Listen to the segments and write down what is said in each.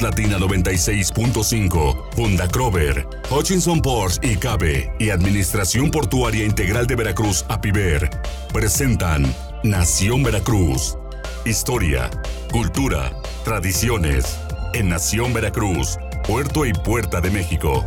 Latina 96.5, Funda Crover, Hutchinson Ports y Cabe y Administración Portuaria Integral de Veracruz, APIVER, presentan Nación Veracruz. Historia, cultura, tradiciones. En Nación Veracruz, Puerto y Puerta de México.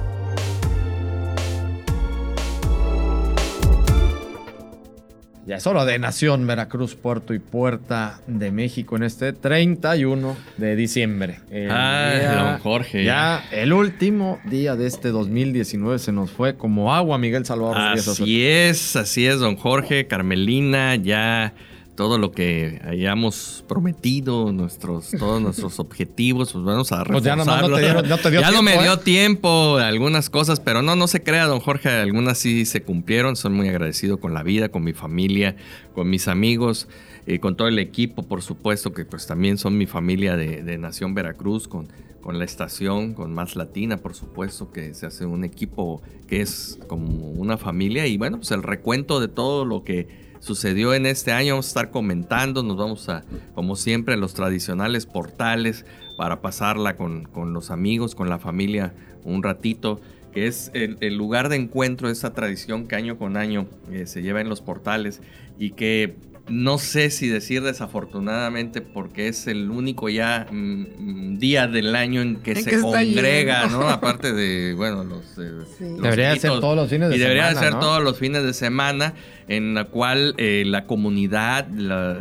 Ya es hora de Nación, Veracruz, Puerto y Puerta de México en este 31 de diciembre. El don Jorge. Ya, el último día de este 2019 se nos fue como agua, Miguel Salvador. Así es, así es, don Jorge, Carmelina, ya todo lo que hayamos prometido, nuestros, todos nuestros objetivos, pues vamos a pues ya, no, ya no me dio ¿eh? tiempo algunas cosas, pero no, no se crea, don Jorge, algunas sí se cumplieron. Soy muy agradecido con la vida, con mi familia, con mis amigos, y con todo el equipo, por supuesto, que pues también son mi familia de, Nación Veracruz, con, con la estación, con Más Latina, por supuesto, que se hace un equipo que es como una familia. Y bueno, pues el recuento de todo lo que sucedió en este año. Vamos a estar comentando, nos vamos a, como siempre, a los tradicionales portales para pasarla con, los amigos, con la familia un ratito, que es el, lugar de encuentro de esa tradición que año con año eh, se lleva en los portales y que no sé si decir desafortunadamente porque es el único ya mm, mm, día del año en que se congrega, ¿no? Aparte de, bueno, los... Eh, debería ser todos los fines de y semana. debería ser todos los fines de semana en la cual eh, la comunidad la,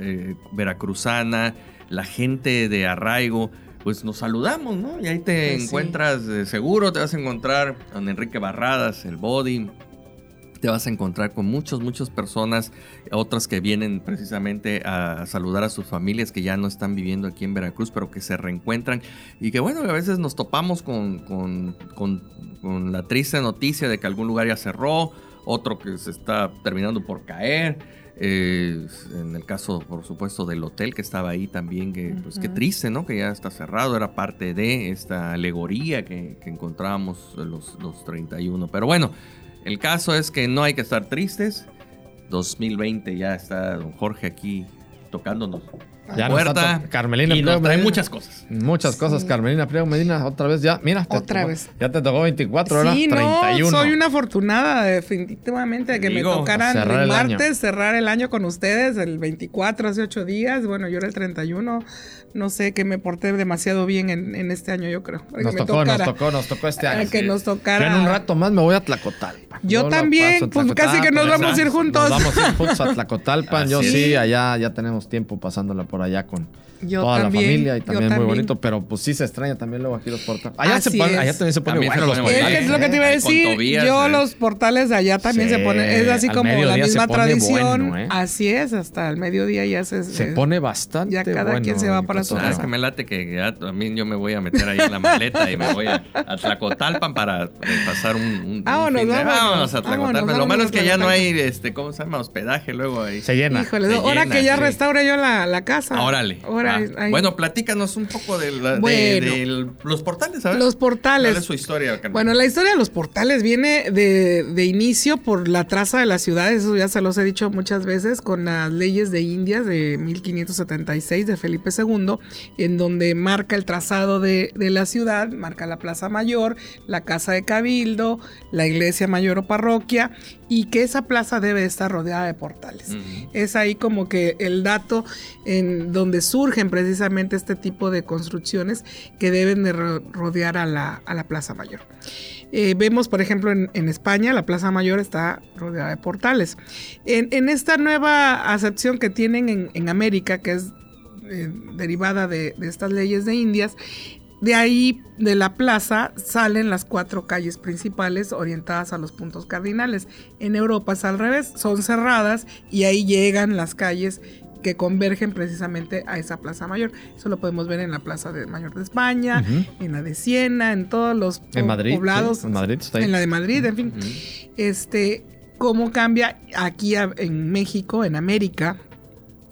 eh, veracruzana, la gente de arraigo, pues nos saludamos, ¿no? Y ahí te pues encuentras, seguro te vas a encontrar con Enrique Barradas, el Body, te vas a encontrar con muchas, muchas personas, otras que vienen precisamente a saludar a sus familias que ya no están viviendo aquí en Veracruz, pero que se reencuentran y que bueno, a veces nos topamos con, con, con, la triste noticia de que algún lugar ya cerró, otro que se está terminando por caer. Eh, en el caso, por supuesto, del hotel que estaba ahí también, que pues qué triste, ¿no? Que ya está cerrado, era parte de esta alegoría que, que encontrábamos los, los 31. Pero bueno, el caso es que no hay que estar tristes. 2020 ya está don Jorge aquí tocándonos ya puerta. Carmelina y nos trae muchas cosas. Muchas cosas, Carmelina Priego Medina, otra vez ya. Mira, otra vez. Ya te tocó 24 horas, sí, 31. soy una afortunada definitivamente de que me tocaran el martes cerrar el año con ustedes, el 24, hace 8 días. Bueno, yo era el 31. No sé, que me porté demasiado bien en, este año, yo creo. Nos tocó, nos tocó, nos tocó este año. Que nos tocara. en un rato más me voy a Tlacotalpan. Yo, también, pues casi que nos vamos a ir juntos. Nos vamos a ir juntos a Tlacotalpan. yo sí, allá ya tenemos tiempo pasándola por allá con toda la familia y también, muy bonito, pero pues sí se extraña también luego aquí los portales. Allá, se allá también se pone bueno los portales. Es lo que te iba a decir. Yo los portales de allá también se ponen, es así como la misma tradición. ¿eh? Así es, hasta el mediodía ya se... Se pone bastante Ya cada quien se va para su casa. Es que me late que ya también yo me voy a meter ahí en la maleta y me voy a, Tlacotalpan para pasar un, un, vámonos, fin de, vámonos, a Tlacotalpan. Lo malo es que ya no hay, este, ¿cómo se llama? Hospedaje luego ahí. Se llena. Híjole, ahora que ya restaure yo la, la Órale. Bueno, platícanos un poco de, los portales, ¿sabes? Los portales. ¿Cuál es su historia? Bueno, la historia de los portales viene de, inicio por la traza de la ciudad, eso ya se los he dicho muchas veces, con las leyes de Indias de 1576 de Felipe II, en donde marca el trazado de, la ciudad, marca la Plaza Mayor, la Casa de Cabildo, la Iglesia Mayor o Parroquia, y que esa plaza debe estar rodeada de portales. Es ahí como que el dato en donde surgen precisamente este tipo de construcciones que deben de rodear a la, Plaza Mayor. Eh, vemos, por ejemplo, en, España, la Plaza Mayor está rodeada de portales. En, esta nueva acepción que tienen en, América, que es eh, derivada de, de, estas leyes de Indias, de ahí, de la plaza, salen las cuatro calles principales orientadas a los puntos cardinales. En Europa es al revés, son cerradas y ahí llegan las calles que convergen precisamente a esa plaza mayor. Eso lo podemos ver en la plaza de mayor de España, en la de Siena, en todos los poblados, en Madrid, en la de Madrid, en fin. Este, cómo cambia aquí en México, en América,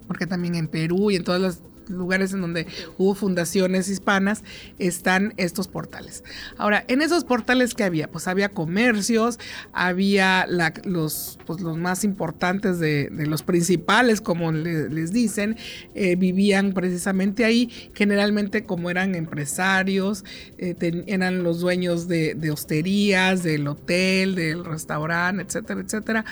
porque también en Perú y en todas las lugares en donde hubo fundaciones hispanas, están estos portales. Ahora, en esos portales que había, pues había comercios, había los, pues, los más importantes de, los principales, como les dicen, eh, vivían precisamente ahí, generalmente como eran empresarios, eh, eran los dueños de, de hosterías, del hotel, del restaurante, etcétera, etcétera,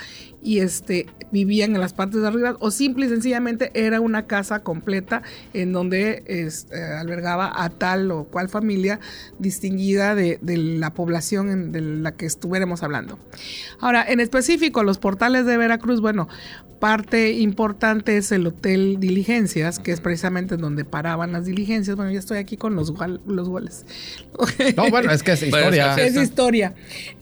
y este, vivían en las partes de arriba o simple y sencillamente era una casa completa en donde este, albergaba a tal o cual familia distinguida de, la población de la que estuviéramos hablando. Ahora, en específico, los portales de Veracruz, bueno, parte importante es el Hotel Diligencias, que es precisamente donde paraban las diligencias. Bueno, ya estoy aquí con los, los goles. No, bueno, es que es historia. es historia.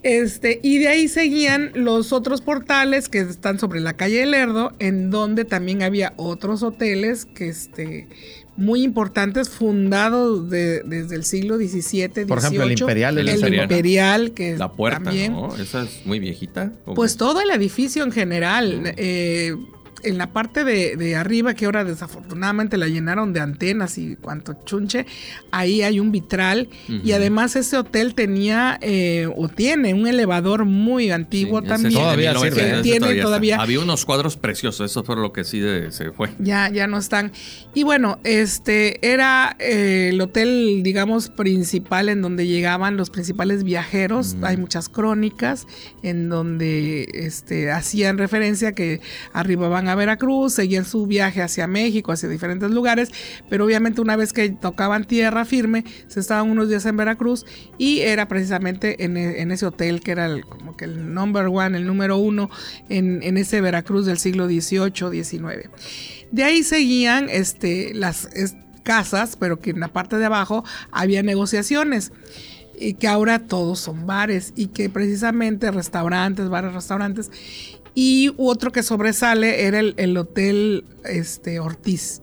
Este, y de ahí seguían los otros portales que están sobre la calle Lerdo, en donde también había otros hoteles que este muy importantes fundados desde el siglo XVII, Por ejemplo, el Imperial. El, Imperial, que La puerta, también, ¿no? Esa es muy viejita. Pues todo el edificio en general. Eh, en la parte de, arriba, que ahora desafortunadamente la llenaron de antenas y cuanto chunche, ahí hay un vitral. Y además ese hotel tenía eh, o tiene un elevador muy antiguo también. Todavía tiene todavía. Había unos cuadros preciosos, eso fue lo que sí se fue. Ya, ya no están. Y bueno, este era eh, el hotel, digamos, principal en donde llegaban los principales viajeros. Hay muchas crónicas en donde este, hacían referencia que arribaban a Veracruz, seguían su viaje hacia México, hacia diferentes lugares, pero obviamente una vez que tocaban tierra firme, se estaban unos días en Veracruz y era precisamente en, e, ese hotel que era como que el number one, el número uno en, ese Veracruz del siglo XVIII, XIX. De ahí seguían este, las casas, pero que en la parte de abajo había negociaciones y que ahora todos son bares y que precisamente restaurantes, bares, restaurantes y otro que sobresale era el, Hotel este, Ortiz.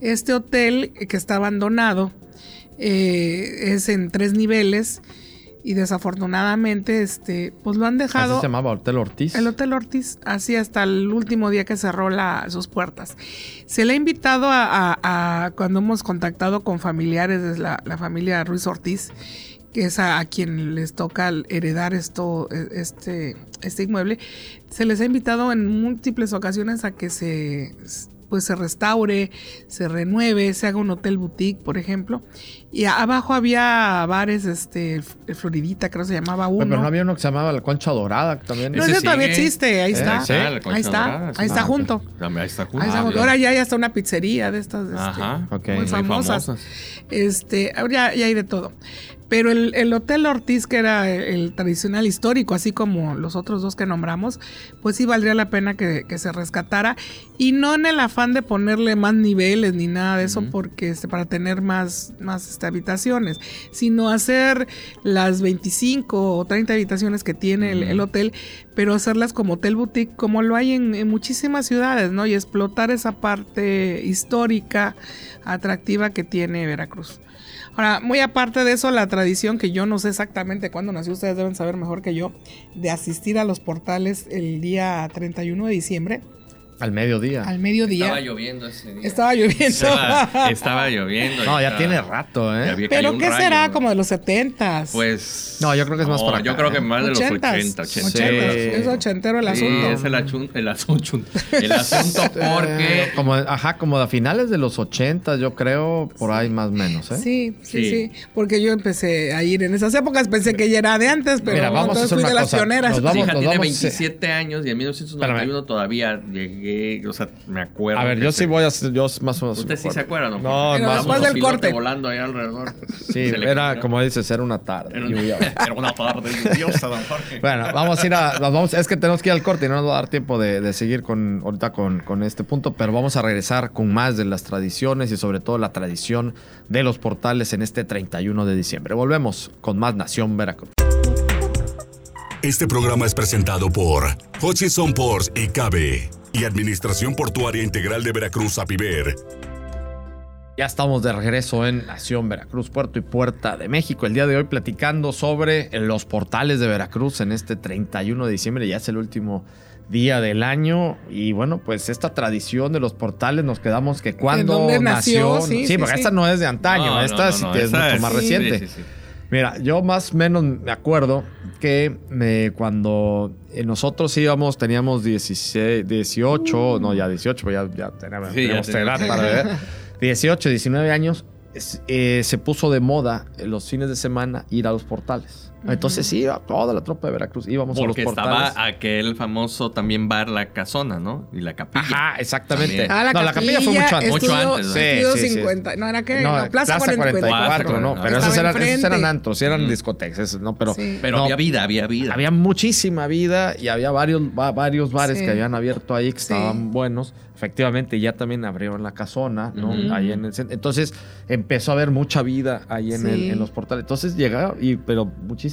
Este hotel que está abandonado eh, es en tres niveles y desafortunadamente este pues lo han dejado ¿Así se llamaba Hotel Ortiz el Hotel Ortiz así hasta el último día que cerró sus puertas se le ha invitado a, cuando hemos contactado con familiares de la, la familia Ruiz Ortiz que es a, quien les toca heredar esto, e, este, este inmueble, se les ha invitado en múltiples ocasiones a que se pues se restaure, se renueve, se haga un hotel boutique, por ejemplo. Y abajo había bares, este, Floridita, creo que se llamaba uno. Pero no había uno que se llamaba La Concha Dorada también. No, ese todavía existe, ahí está. ahí está, ahí está junto. Ahí está junto. Ahora ya hay hasta una pizzería de estas este, muy, famosas. Este, ya, ya hay de todo. Pero el, Hotel Ortiz, que era el, tradicional histórico, así como los otros dos que nombramos, pues sí valdría la pena que, se rescatara. Y no en el afán de ponerle más niveles ni nada de eso, porque este, para tener más, más este, habitaciones, sino hacer las 25 o 30 habitaciones que tiene el, hotel, pero hacerlas como hotel boutique, como lo hay en, en muchísimas ciudades, ¿no? Y explotar esa parte histórica, atractiva que tiene Veracruz. Ahora, muy aparte de eso, la tradición que yo no sé exactamente cuándo nació, ustedes deben saber mejor que yo, de asistir a los portales el día 31 de diciembre al mediodía. Al mediodía. Estaba lloviendo ese día. Estaba lloviendo. Estaba, lloviendo. No, ya tiene rato, ¿eh? Pero ¿qué será? Como de los 70 Pues. No, yo creo que es más para acá. Yo creo que más de los 80. 80, Es ochentero el asunto. es el, el asunto. El asunto porque. como, ajá, como a finales de los 80, yo creo, por ahí más o menos, ¿eh? Sí, sí, sí, Porque yo empecé a ir en esas épocas, pensé que ya era de antes, pero Mira, vamos a hacer fui de las pioneras. Nos vamos, hija tiene 27 años y en 1991 todavía llegué o sea, me acuerdo. A ver, yo sí voy a yo más o menos. ¿Usted sí se acuerda, no? No, más después del corte. volando ahí alrededor. Sí, era como dices, era una tarde. Era una, tarde lluviosa, don Jorge. Bueno, vamos a ir a, vamos, es que tenemos que ir al corte y no nos va a dar tiempo de, de seguir con, ahorita con, con este punto, pero vamos a regresar con más de las tradiciones y sobre todo la tradición de los portales en este 31 de diciembre. Volvemos con más Nación Veracruz. Este programa es presentado por Hutchison Ports y Cabe y Administración Portuaria Integral de Veracruz, APIVER. Ya estamos de regreso en Nación Veracruz, Puerto y Puerta de México. El día de hoy platicando sobre los portales de Veracruz en este 31 de diciembre. Ya es el último día del año. Y bueno, pues esta tradición de los portales nos quedamos que cuando nació? nació. Sí, Sí, sí, porque sí. esta no es de antaño, No, esta no, sí no, que es esa mucho más sí, reciente. Mira, yo más o menos me acuerdo que eh, cuando nosotros íbamos, teníamos 16, 18, no, ya 18, pues ya, ya teníamos, Sí, ya teníamos edad para ver. 18, 19 años, eh, se puso de moda en los fines de semana ir a los portales. Entonces iba toda la tropa de Veracruz, íbamos Porque a los estaba portales. aquel famoso también bar La Casona, ¿no? Y la capilla. Ajá, exactamente. Ah, la no, la capilla fue mucho antes. Mucho antes, ¿no? Sí, sí, sí. 50. No, era que No, no, Plaza, 44. 44, no, pero esos estaba eran, esos eran antros, eran Mm. discotecas, esos, no, pero, Sí. Pero no, había vida, había vida. había muchísima vida y había varios, va- varios bares Sí. que habían abierto ahí que Sí. estaban buenos. Efectivamente, ya también abrieron la casona, ¿no? Ujú. Ahí en el centro. Entonces empezó a haber mucha vida ahí en, Sí. el- en los portales. Entonces llegaba, y, pero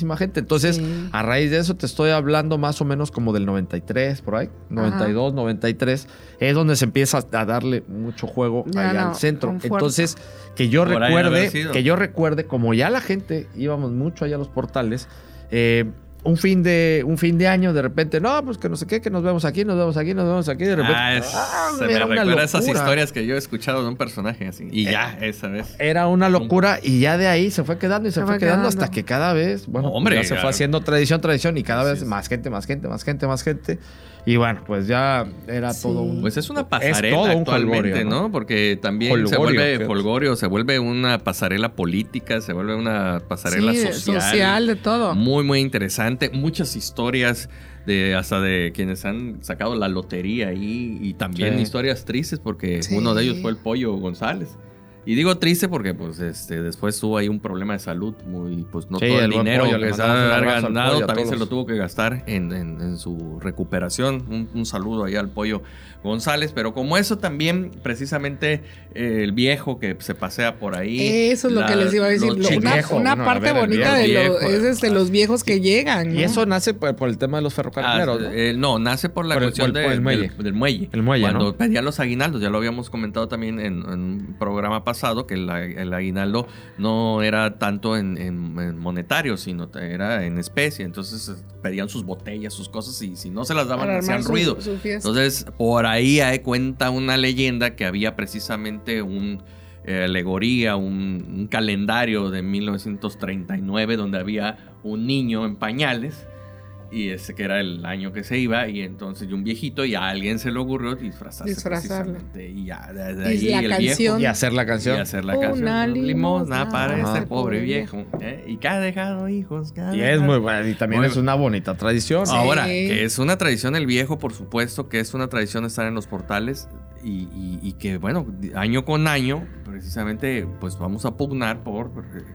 muchísima gente. Entonces, Sí. a raíz de eso te estoy hablando más o menos como del 93, por ahí. 92, 93. Es donde se empieza a darle mucho juego Ya allá no, al centro. Entonces, que yo Por recuerde, que yo recuerde, como ya la gente íbamos mucho allá a los portales, eh, un fin de un fin de año de repente, no, pues que no sé qué, que nos vemos aquí, nos vemos aquí, nos vemos aquí, de repente. Ah, es- ¡ah! se me era una recuerda esas historias que yo he escuchado de un personaje así. Y ya, esa vez. Era una locura y ya de ahí se fue quedando y se, Se fue fue quedando, quedando. hasta que cada vez, bueno, No, hombre, ya se fue haciendo tradición, tradición y cada Así vez es. más gente, más gente, más gente, más gente. Y bueno, pues ya era Sí. todo un... Pues es una Es pasarela todo un actualmente, ¿no? ¿no? Porque también se vuelve folgorio, se vuelve una pasarela política, se vuelve una pasarela Sí, social. social, de todo. Muy, muy interesante. Muchas historias de hasta de quienes han sacado la lotería ahí y también Sí. historias tristes porque Sí. uno de ellos fue el Pollo González. Y digo triste porque pues este después tuvo ahí un problema de salud muy pues no Sí, todo el dinero Pollo, que se ha ganado Pollo también se lo tuvo que gastar en, en- en su recuperación. Un, un saludo ahí al Pollo González, pero como eso también precisamente eh, el viejo que se pasea por ahí. Eso es lo la- que les iba a decir. Lo- una viejo, una bueno, a parte ver, bonita de lo, viejo, es este, ah. los viejos que llegan. ¿no? Y eso nace por, por el tema de los Ah, ferrocarrileros, ¿no? eh, no, nace por la Por cuestión el- por de- el muelle. Del, del muelle. El muelle, Cuando ¿no? pedían los aguinaldos, ya lo habíamos comentado también en, en un programa pasado, que el, el aguinaldo no era tanto en, en- en monetario, sino era en especie. Entonces eh, pedían sus botellas, sus cosas, y si no se las daban, hacían su- ruido. su. Entonces, por ahí hay cuenta una leyenda que había precisamente un eh, alegoría, un, un calendario de 1939 donde había un niño en pañales y ese que era el año que se iba y entonces y un viejito y a alguien se le ocurrió disfrazarse precisamente y ya de, de Y el canción. viejo Y hacer la canción. y hacer la Una canción limosna para este pobre viejo ¿eh? y que ha dejado hijos que ha Y es muy bueno. Y también Muy es una bonita tradición. Sí. Ahora, que es una tradición el viejo, por supuesto, que es una tradición estar en los portales y, y- y que, bueno, año con año, precisamente, pues vamos a pugnar por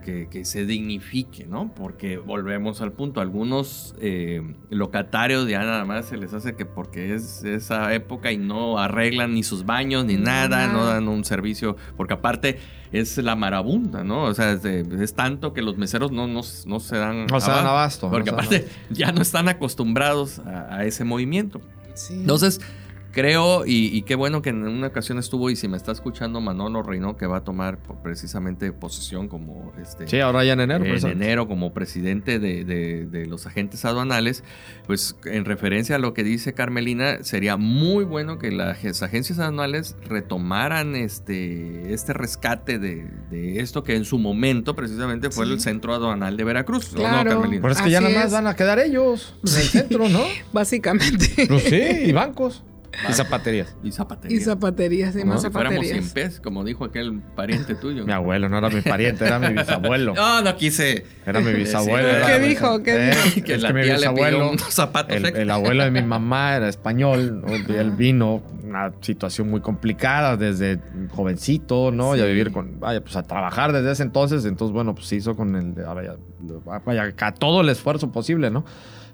que, que se dignifique, ¿no? Porque volvemos al punto, algunos eh, locatarios ya nada más se les hace que porque es esa época y no arreglan ni sus baños ni nada, no dan un servicio, porque aparte es la marabunta, ¿no? O sea, es, de- es tanto que los meseros no, no, no se dan No se dan abasto, Porque no se dan aparte ya no están acostumbrados a, a ese movimiento. Sí. Entonces, creo, y, y qué bueno que en una ocasión estuvo, y si me está escuchando Manolo Reino, que va a tomar precisamente posesión como este. Sí, ahora ya en enero. en enero como presidente de, de- de los agentes aduanales, pues en referencia a lo que dice Carmelina, sería muy bueno que las agencias aduanales retomaran este, este rescate de, de esto que en su momento precisamente fue Sí. el centro aduanal de Veracruz. ¿o no, Claro. Carmelina? Pero es que ya nada más van a quedar ellos en el centro, ¿no? Básicamente. Pues sí, y bancos. Y zapaterías. Y zapatería. y zapaterías, y Como más si fuéramos zapaterías. 100 pesos, como dijo aquel pariente tuyo. Mi abuelo no era mi pariente, era mi bisabuelo. No, no quise. Era mi bisabuelo. Sí. era ¿Qué mi dijo? ¿Qué Eh, dijo? Que es la que mi tía le pidió bisabuelo, unos zapatos el, el abuelo de mi mamá era español, ¿no? y él vino una situación muy complicada desde jovencito, ¿no? Y a Sí. vivir con, vaya, pues a trabajar desde ese entonces, entonces bueno, pues se hizo con el, de- vaya, vaya, todo el esfuerzo posible, ¿no?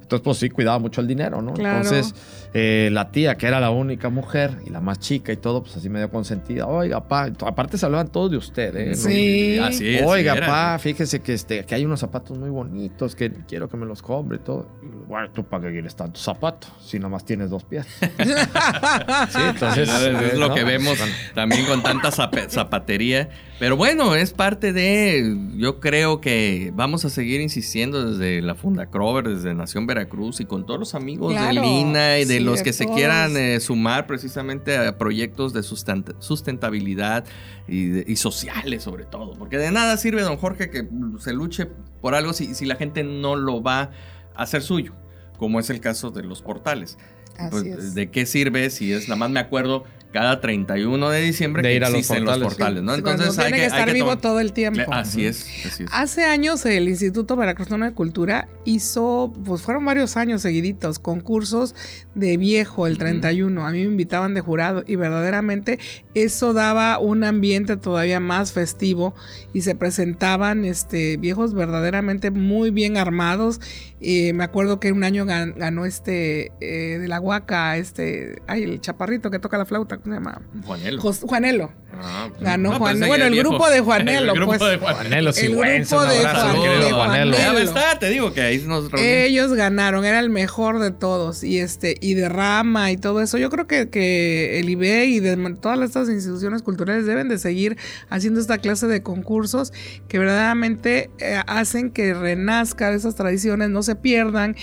Entonces, pues sí, cuidaba mucho el dinero, ¿no? Claro. Entonces, eh, la tía, que era la única mujer y la más chica y todo, pues así medio consentida. Oiga, pa, aparte se hablaban todos de usted, ¿eh? ¿no? Sí. Así es. Oiga, sí pa, fíjese que, este, que hay unos zapatos muy bonitos que quiero que me los compre y todo. Y, Bueno, ¿tú para qué quieres tantos zapatos si nomás tienes dos pies? sí, entonces... es eh, lo ¿no? que vemos también con tanta zapatería. Pero bueno, es parte de. Yo creo que vamos a seguir insistiendo desde la Funda Crover, desde Nación Veracruz y con todos los amigos Claro, de Lina y de sí, los de que se quieran eh, sumar precisamente a proyectos de sustent- sustentabilidad y, de- y sociales, sobre todo. Porque de nada sirve, don Jorge, que se luche por algo si, si la gente no lo va a hacer suyo, como es el caso de los portales. Así Pues, es. ¿De qué sirve si es, nada más me acuerdo, cada 31 de diciembre De que ir a los existen los portales. portales, ¿no? Sí, Entonces hay tiene que, que hay estar que vivo tomar- todo el tiempo. Así es, así es. Hace años el Instituto Veracruzano de Cultura hizo, pues fueron varios años seguiditos, concursos de viejo, el 31. A mí me invitaban de jurado y verdaderamente eso daba un ambiente todavía más festivo y se presentaban este, viejos verdaderamente muy bien armados. Eh, me acuerdo que un año gan- ganó este eh, de la Huaca, este, ay, el chaparrito que toca la flauta, ¿cómo se llama? Juanelo. Jos- Juanelo. Ah, pues, Ganó no, Juan- pues, bueno, el viejo. grupo de Juanelo, El grupo pues. de Juanelo. Juanelo El grupo de Juan- de Juanelo. Ya Juanelo. está, te digo que ahí nos reunimos. Ellos ganaron, era el mejor de todos. Y este, y de rama y todo eso. Yo creo que, que el IBE y de todas estas instituciones culturales deben de seguir haciendo esta clase de concursos que verdaderamente eh, hacen que renazcan esas tradiciones, no se pierdan.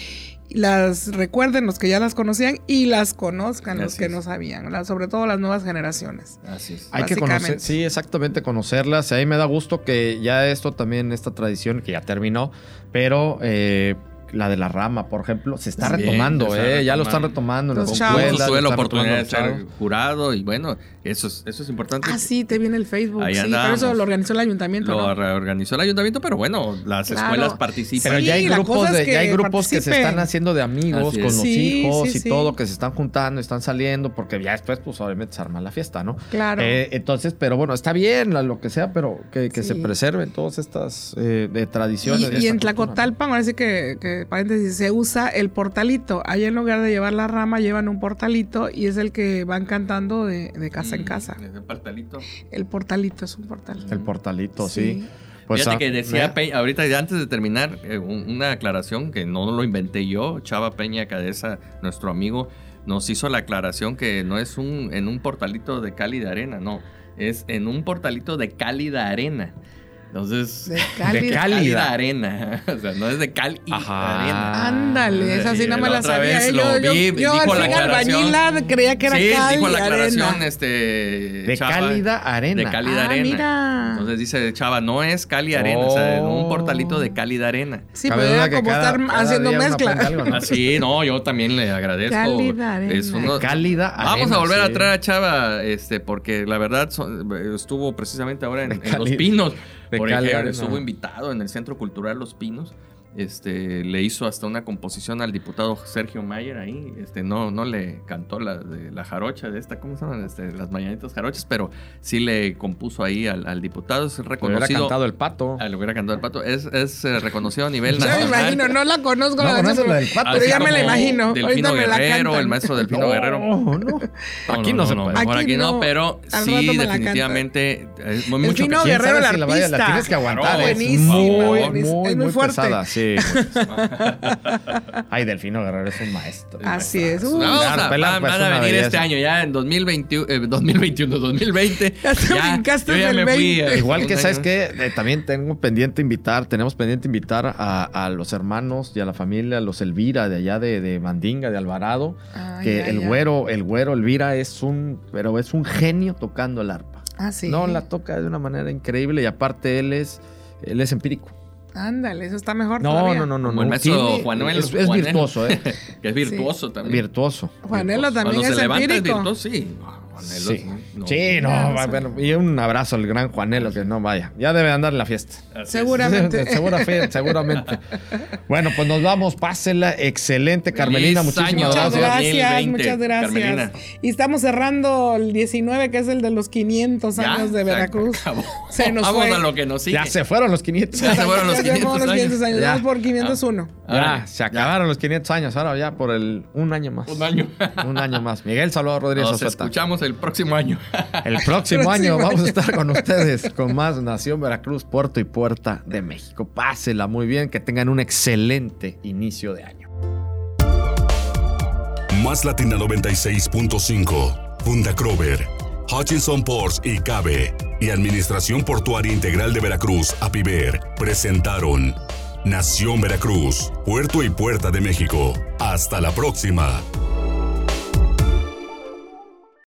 Las recuerden los que ya las conocían y las conozcan los que es. no sabían, la- sobre todo las nuevas generaciones. Así es. Hay que conocer, sí, exactamente, conocerlas. A mí me da gusto que ya esto también, esta tradición que ya terminó, pero eh, la de la rama, por ejemplo, se está retomando, eh, ya lo están retomando. en las tuve la oportunidad de los jurado y bueno, eso es, eso es importante. Ah, sí, te viene el Facebook. Ahí sí, pero andamos. eso lo organizó el ayuntamiento. Lo ¿no? reorganizó el ayuntamiento, pero bueno, las Claro. escuelas participan. Pero Sí, ya hay grupos, de, ya hay que grupos que se están haciendo de amigos con los Sí, hijos sí, y sí. todo, que se están juntando, están saliendo, porque ya después, pues obviamente se arma la fiesta, ¿no? Claro. Eh, entonces, pero bueno, está bien lo que sea, pero que, que se preserven todas estas eh, de tradiciones. de Y, y en. Tlacotalpan, ahora sí que, que, paréntesis, se usa el portalito. Ahí en lugar de llevar la rama, llevan un portalito y es el que van cantando de, de casa en casa. ese pastelito. El portalito es un portal. El portalito, Sí. sí. Pues, Fíjate que decía Peña, ahorita ya antes de terminar, eh, un- una aclaración que no lo inventé yo, Chava Peña Cadeza, nuestro amigo, nos hizo la aclaración que no es un en un portalito de cálida arena, no, es en un portalito de cálida arena. Entonces, De De cálida. arena, o sea, no es de cal y Ajá. arena. Ándale, esa sí no me la sabía. vez eh. lo Yo, yo, vi, yo dijo al la fin aclaración. albañila creía que era sí, cal dijo y la aclaración arena. este de Chava, cálida arena. de cálida Ah, arena. mira. Entonces dice Chava, no es cal y arena, o sea, en un Oh. portalito de cálida arena. Sí, Cabe pero era como cada- estar cada haciendo mezcla. algo, ¿no? Así, no, yo también le agradezco. Cálida arena. Es uno- Cálida Vamos a volver a sí. traer a Chava, este, porque la verdad son- estuvo precisamente ahora en, Los Pinos. Por cálida ejemplo, arena. estuvo invitado en el Centro Cultural Los Pinos. Este, le hizo hasta una composición al diputado Sergio Mayer ahí. Este, no, no le cantó la de la jarocha de esta, ¿cómo se llaman? Este, las mañanitas jarochas, pero sí le compuso ahí al, al diputado. Es Hubiera reconocido. cantado el pato. Ah, le hubiera cantado el pato. Es, es eh, reconocido a nivel Yo me nacional. imagino, no la conozco No la del pato. pero ya me la imagino. Delfino Ahorita me la Guerrero, el maestro Delfino Guerrero. No, no. Aquí no, se puede. Aquí aquí no, pero Al sí, definitivamente. Es muy, El mucho Fino que- ¿Quién Guerrero, la, vaya- la tienes que aguantar. Es buenísimo, muy, muy, Es muy muy fuerte. Sí. Ay, Delfino Guerrero es un maestro. Así es. No, Uh, vamos Claro, a, pela, van, pues, van a venir belleza. este año, ya en 2021, eh, 2021 2020. Ya te brincaste me fui. 20. a- Igual que, ¿sabes qué? Eh, también tengo pendiente invitar, tenemos pendiente invitar a, a los hermanos y a la familia, a los Elvira de allá de, de Mandinga, de Alvarado, Ay, que el güero, el güero Elvira es un, pero es un genio tocando el arpa. Ah, sí. No, la toca de una manera increíble y aparte él es, él es empírico. Ándale, eso está mejor No, todavía. no, no, no, no. el maestro Juanuel- es, es Juanelo. virtuoso, ¿eh? Que es virtuoso también. virtuoso. Juanelo también Cuando es se levanta es empírico. virtuoso, sí. No, Juanelo, Sí, no. sí, no, Ya, va, bueno, y un abrazo al gran Juanelo, que no vaya, ya debe andar en la fiesta. Así. Seguramente. Segura- seguramente. Bueno, pues nos vamos, pásela, excelente, Carmelina, Feliz muchísimas año. Muchas gracias. gracias, 2020, muchas gracias. Carmelina. Y estamos cerrando el 19, que es el de los 500 Ya, años de se Veracruz. acabó. Se nos Vamos fue. a lo que nos sigue. Ya se fueron los 500 Ya se fueron los Ya 500 fueron los 500 años. Vamos por 501. Ya, Órale. se acabaron los 500 años, ahora ya por el un año más. Un año. Un año más. Miguel Salvador Rodríguez Nos escuchamos el próximo año. El próximo Próximo año año. vamos a estar con ustedes con más Nación Veracruz, Puerto y Puerta de México. Pásela muy bien, que tengan un excelente inicio de año. Más Latina 96.5. Funda Crover. Hutchinson Ports y Cabe y Administración Portuaria Integral de Veracruz, APIVER, presentaron Nación Veracruz, Puerto y Puerta de México. Hasta la próxima.